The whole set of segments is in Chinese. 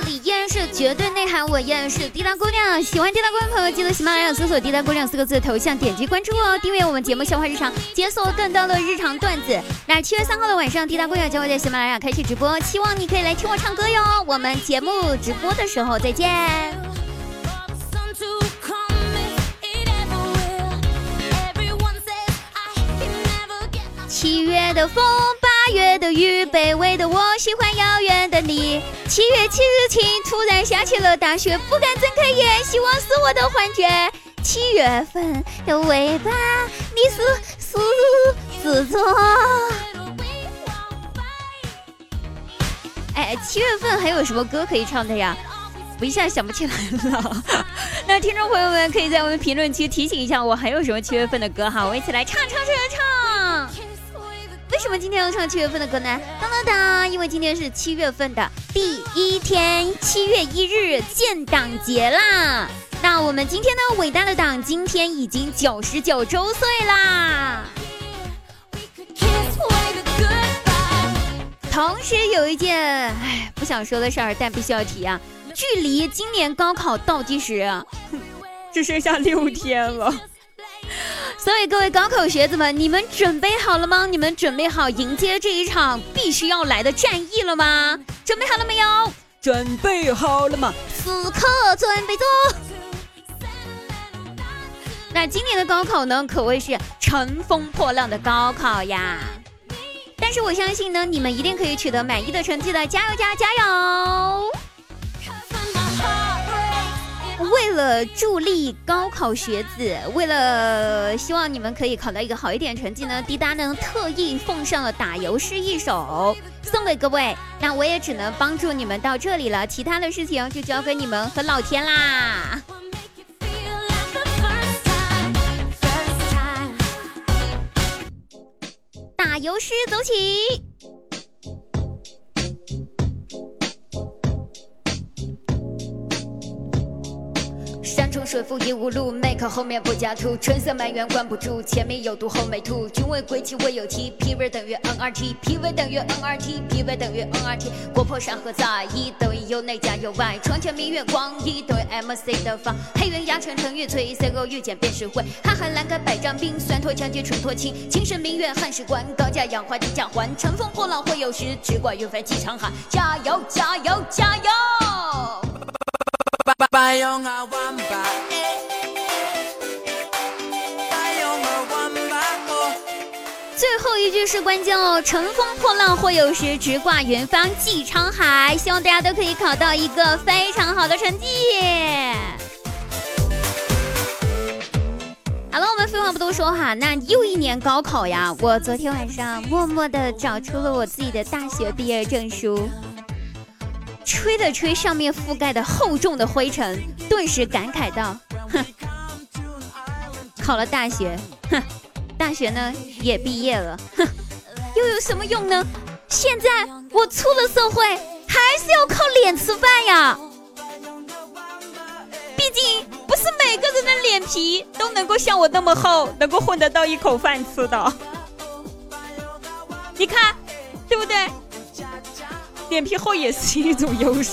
里依然是绝对内涵，我依然是滴答姑娘。喜欢滴答姑娘的朋友，记得喜马拉雅搜索“滴答姑娘”四个字的头像，点击关注哦，订阅我们节目笑话日常，解锁更多的日常段子。那七月三号的晚上，滴答姑娘将会在喜马拉雅开启直播，希望你可以来听我唱歌哟。我们节目直播的时候再见。七月的风，月的雨，卑微的我喜欢遥远的你。七月七日晴，突然下起了大雪，不敢睁开眼，希望是我的幻觉。七月份的尾巴，你是狮子座。哎，七月份还有什么歌可以唱的呀？我一下想不起来了。那听众朋友们可以在我们评论区提醒一下我，还有什么七月份的歌哈？我们一起来唱唱唱唱。为什么今天要唱七月份的歌呢？当当当！因为今天是七月份的第一天，七月一日建党节啦。那我们今天呢，伟大的党今天已经九十九周岁啦。同时有一件唉不想说的事儿，但必须要提啊，距离今年高考倒计时 只剩下六天了。所以各位高考学子们，你们准备好了吗？你们准备好迎接这一场必须要来的战役了吗？准备好了没有？准备好了吗？此刻准备做。那今年的高考呢，可谓是乘风破浪的高考呀。但是我相信呢，你们一定可以取得满意的成绩的，加油加油加油！为了助力高考学子，为了希望你们可以考到一个好一点成绩呢，滴答呢特意奉上了打油诗一首送给各位。那我也只能帮助你们到这里了，其他的事情就交给你们和老天啦。打油诗走起。水复疑无路，，make 后面不加图。春色满园关不住，前面有毒后没吐。君为归期未有期，P-V 等于 N-R-T，P-V 等于 N-R-T，P-V 等于 N-R-T。国破山河在，一等于有内加有外。床前明月光，一等于 M-C 的方。黑云压城城欲摧，C 后遇见便是灰。瀚海阑干百丈冰，酸脱将军唇脱青。秦时明月汉室关，高价养花低价还。乘风破浪会有时，只管云帆济沧海。加油加油加油！最后一句是关键哦，乘风破浪会有时，直挂云帆济沧海。希望大家都可以考到一个非常好的成绩。好了，我们废话不多说哈，那又一年高考呀，我昨天晚上默默的找出了我自己的大学毕业证书。吹了吹上面覆盖的厚重的灰尘，顿时感慨道：“哼，考了大学，哼，大学呢也毕业了，哼，又有什么用呢？现在我出了社会，还是要靠脸吃饭呀。毕竟不是每个人的脸皮都能够像我那么厚，能够混得到一口饭吃的。你看，对不对？”脸皮厚也是一种优势。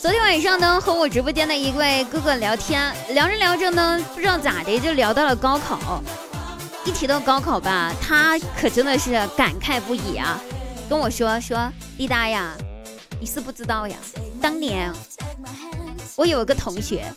昨天晚上呢，和我直播间的一位哥哥聊天，聊着聊着呢，不知道咋的就聊到了高考。一提到高考吧，他可真的是感慨不已啊，跟我说说：“滴答呀，你是不知道呀，当年我有个同学，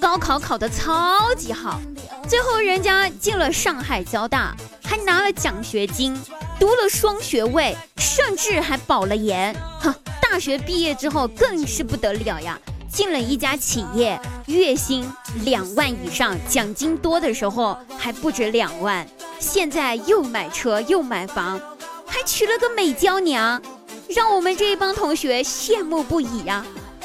高考考得超级好，最后人家进了上海交大。”还拿了奖学金，读了双学位，甚至还保了研。哈，大学毕业之后更是不得了呀，进了一家企业，月薪两万以上，奖金多的时候还不止两万。现在又买车又买房，还娶了个美娇娘，让我们这一帮同学羡慕不已呀。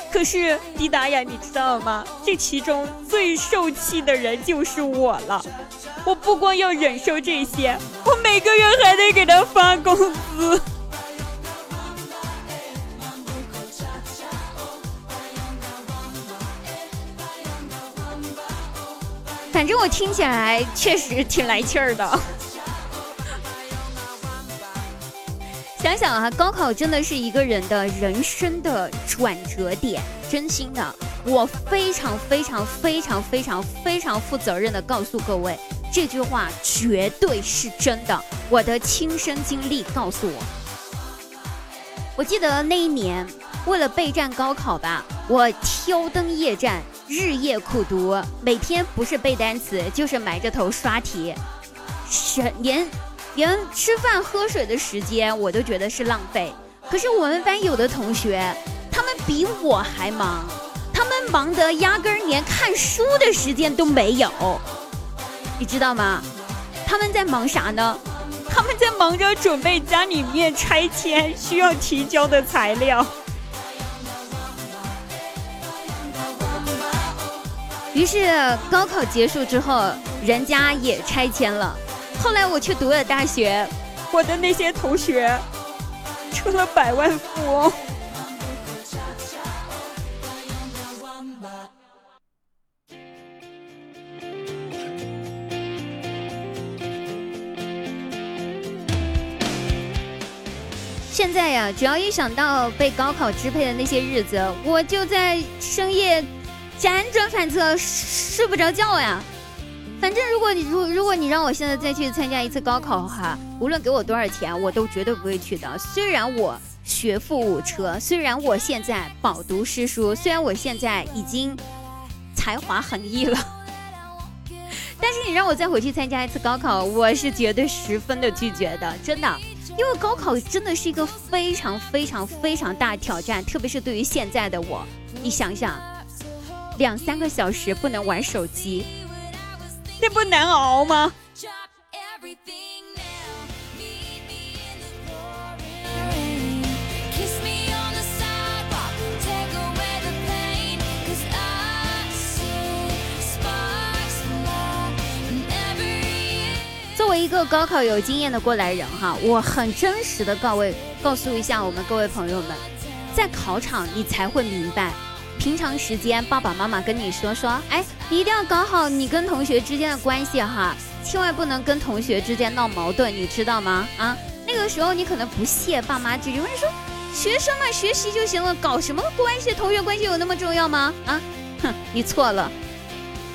可是迪达呀，你知道吗？这其中最受气的人就是我了。我不光要忍受这些，我每个月还得给他发工资。反正我听起来确实挺来气儿的。想想啊，高考真的是一个人的人生的转折点，真心的，我非常非常非常非常非常负责任的告诉各位，这句话绝对是真的，我的亲身经历告诉我。我记得那一年，为了备战高考吧，我挑灯夜战，日夜苦读，每天不是背单词，就是埋着头刷题，是连。连吃饭喝水的时间我都觉得是浪费，可是我们班有的同学，他们比我还忙，他们忙得压根儿连看书的时间都没有，你知道吗？他们在忙啥呢？他们在忙着准备家里面拆迁需要提交的材料。于是高考结束之后，人家也拆迁了。后来我去读了大学，我的那些同学成了百万富翁。只要一想到被高考支配的那些日子，我就在深夜辗转反侧，睡不着觉呀。反正如果你如如果你让我现在再去参加一次高考的话，无论给我多少钱，我都绝对不会去的。虽然我学富五车，虽然我现在饱读诗书，虽然我现在已经才华横溢了，但是你让我再回去参加一次高考，我是绝对十分的拒绝的，真的。因为高考真的是一个非常非常非常大挑战，特别是对于现在的我，你想想，两三个小时不能玩手机。那不难熬吗？一个高考有经验的过来人哈，我很真实的告位告诉一下我们各位朋友们，在考场你才会明白。平常时间，爸爸妈妈跟你说说，哎，一定要搞好你跟同学之间的关系哈，千万不能跟同学之间闹矛盾，你知道吗？啊，那个时候你可能不屑爸妈这句话，说学生嘛，学习就行了，搞什么关系？同学关系有那么重要吗？啊，哼，你错了。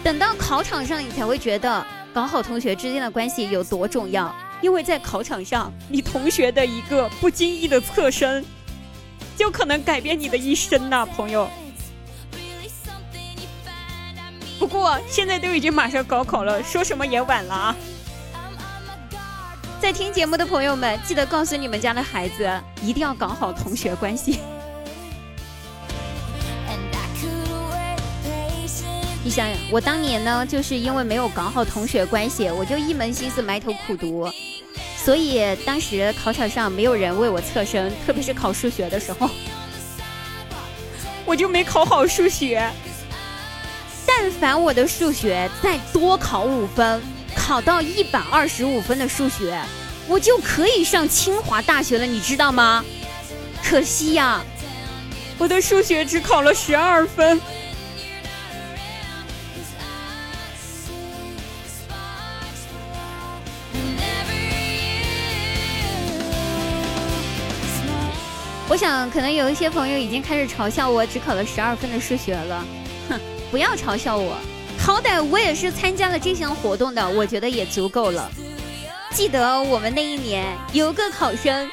等到考场上，你才会觉得搞好同学之间的关系有多重要，因为在考场上，你同学的一个不经意的侧身，就可能改变你的一生呐，朋友。不过现在都已经马上高考了，说什么也晚了啊！在听节目的朋友们，记得告诉你们家的孩子，一定要搞好同学关系。你想想，我当年呢，就是因为没有搞好同学关系，我就一门心思埋头苦读，所以当时考场上没有人为我侧身，特别是考数学的时候，我就没考好数学。但凡我的数学再多考五分，考到一百二十五分的数学，我就可以上清华大学了，你知道吗？可惜呀，我的数学只考了十二分。想，可能有一些朋友已经开始嘲笑我只考了十二分的数学了。哼不要嘲笑我，好歹我也是参加了这项活动的，我觉得也足够了。记得我们那一年有个考生，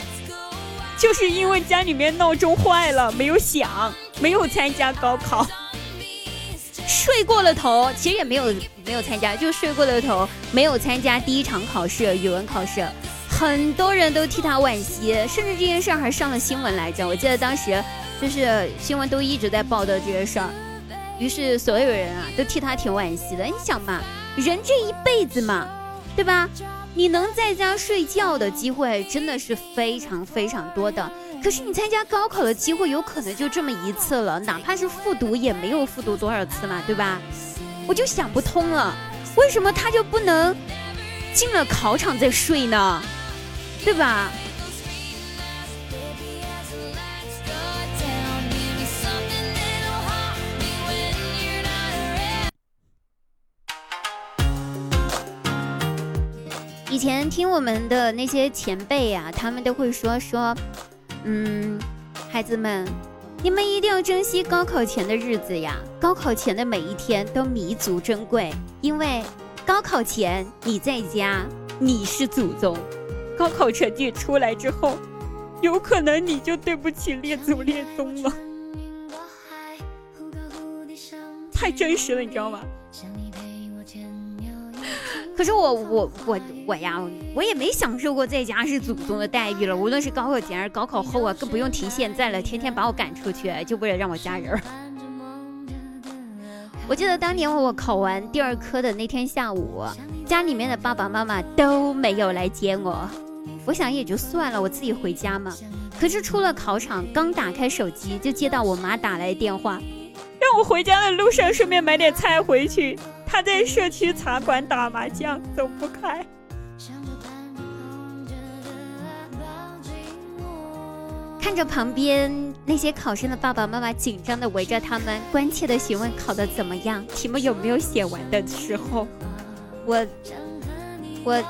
就是因为家里面闹钟坏了，没有响，没有参加高考，睡过了头，其实也没有没有参加，就睡过了头，没有参加第一场考试语文考试，很多人都替他惋惜，甚至这件事儿还上了新闻来着。我记得当时就是新闻都一直在报道这件事儿。于是所有人啊都替他挺惋惜的。你想嘛，人这一辈子嘛，对吧？你能在家睡觉的机会真的是非常非常多的。可是你参加高考的机会有可能就这么一次了，哪怕是复读也没有复读多少次嘛，对吧？我就想不通了，为什么他就不能进了考场再睡呢？对吧？以前听我们的那些前辈呀，他们都会说说，嗯，孩子们，你们一定要珍惜高考前的日子呀！高考前的每一天都弥足珍贵，因为高考前你在家，你是祖宗；高考成绩出来之后，有可能你就对不起列祖列宗了。太真实了，你知道吗？可是我我我我呀，我也没享受过在家是祖宗的待遇了。无论是高考前还是高考后啊，更不用提现在了。天天把我赶出去，就为了让我家人。我记得当年我考完第二科的那天下午，家里面的爸爸妈妈都没有来接我。我想也就算了，我自己回家嘛。可是出了考场，刚打开手机，就接到我妈打来电话，让我回家的路上顺便买点菜回去。他在社区茶馆打麻将，走不开。看着旁边那些考生的爸爸妈妈紧张的围着他们，关切的询问考的怎么样，题目有没有写完的时候，我我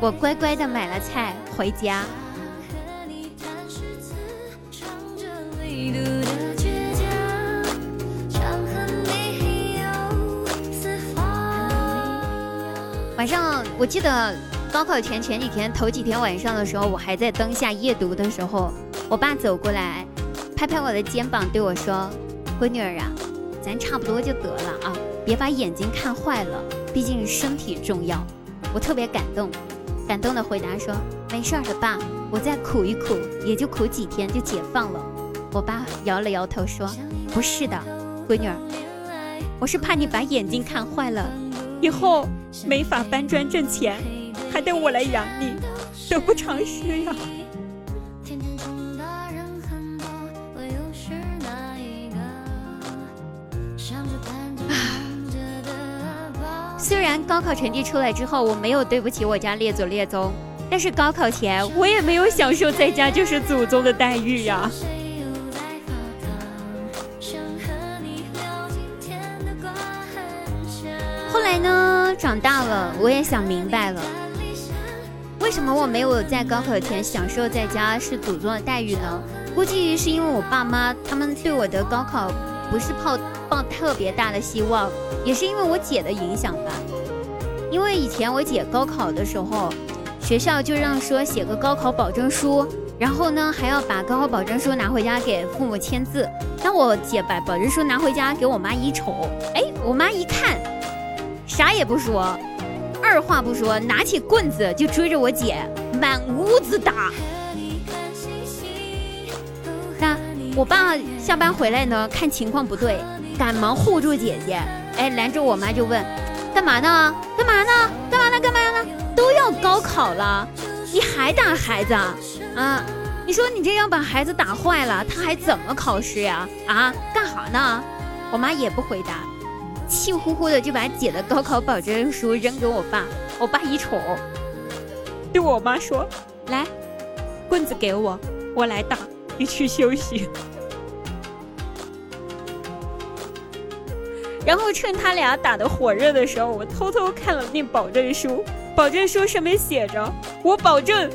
我乖乖的买了菜回家。晚上，我记得高考前前几天头几天晚上的时候，我还在灯下夜读的时候，我爸走过来，拍拍我的肩膀，对我说：“闺女儿啊，咱差不多就得了啊，别把眼睛看坏了，毕竟身体重要。”我特别感动，感动的回答说：“没事儿的，爸，我再苦一苦，也就苦几天就解放了。”我爸摇了摇头说：“不是的，闺女儿，我是怕你把眼睛看坏了。”以后没法搬砖挣钱，还得我来养你，得不偿失呀！虽然高考成绩出来之后，我没有对不起我家列祖列宗，但是高考前我也没有享受在家就是祖宗的待遇呀。后来呢，长大了，我也想明白了，为什么我没有在高考前享受在家是祖宗的待遇呢？估计是因为我爸妈他们对我的高考不是抱抱特别大的希望，也是因为我姐的影响吧。因为以前我姐高考的时候，学校就让说写个高考保证书，然后呢还要把高考保证书拿回家给父母签字。那我姐把保证书拿回家给我妈一瞅，哎，我妈一看。啥也不说，二话不说，拿起棍子就追着我姐满屋子打。我爸下班回来呢，看情况不对，赶忙护住姐姐，哎，拦着我妈就问：“干嘛呢？干嘛呢？干嘛呢？干嘛呢？都要高考了，你还打孩子啊？啊？你说你这样把孩子打坏了，他还怎么考试呀？啊？干哈呢？”我妈也不回答。气呼呼的就把姐的高考保证书扔给我爸，我爸一瞅，对我妈说：“来，棍子给我，我来打，你去休息。”然后趁他俩打的火热的时候，我偷偷看了那保证书，保证书上面写着：“我保证，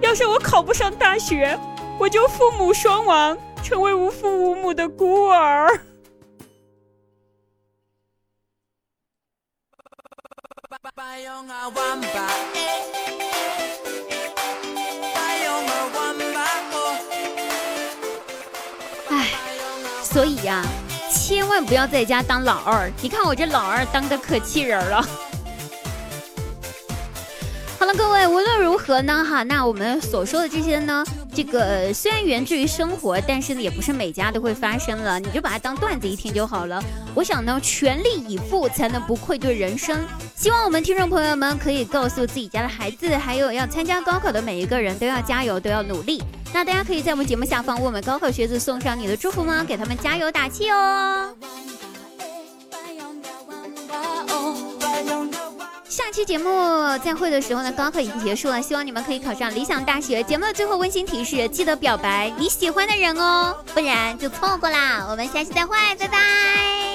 要是我考不上大学，我就父母双亡，成为无父无母的孤儿。”所以呀，千万不要在家当老二。你看我这老二当的可气人了。好了，各位，无论如何呢，哈，那我们所说的这些呢。这个虽然源自于生活，但是呢，也不是每家都会发生了。你就把它当段子一听就好了。我想呢，全力以赴才能不愧对人生。希望我们听众朋友们可以告诉自己家的孩子，还有要参加高考的每一个人都要加油，都要努力。那大家可以在我们节目下方为我们高考学子送上你的祝福吗？给他们加油打气哦。下期节目再会的时候呢，高考已经结束了，希望你们可以考上理想大学。节目的最后温馨提示：记得表白你喜欢的人哦，不然就错过啦。我们下期再会，拜拜。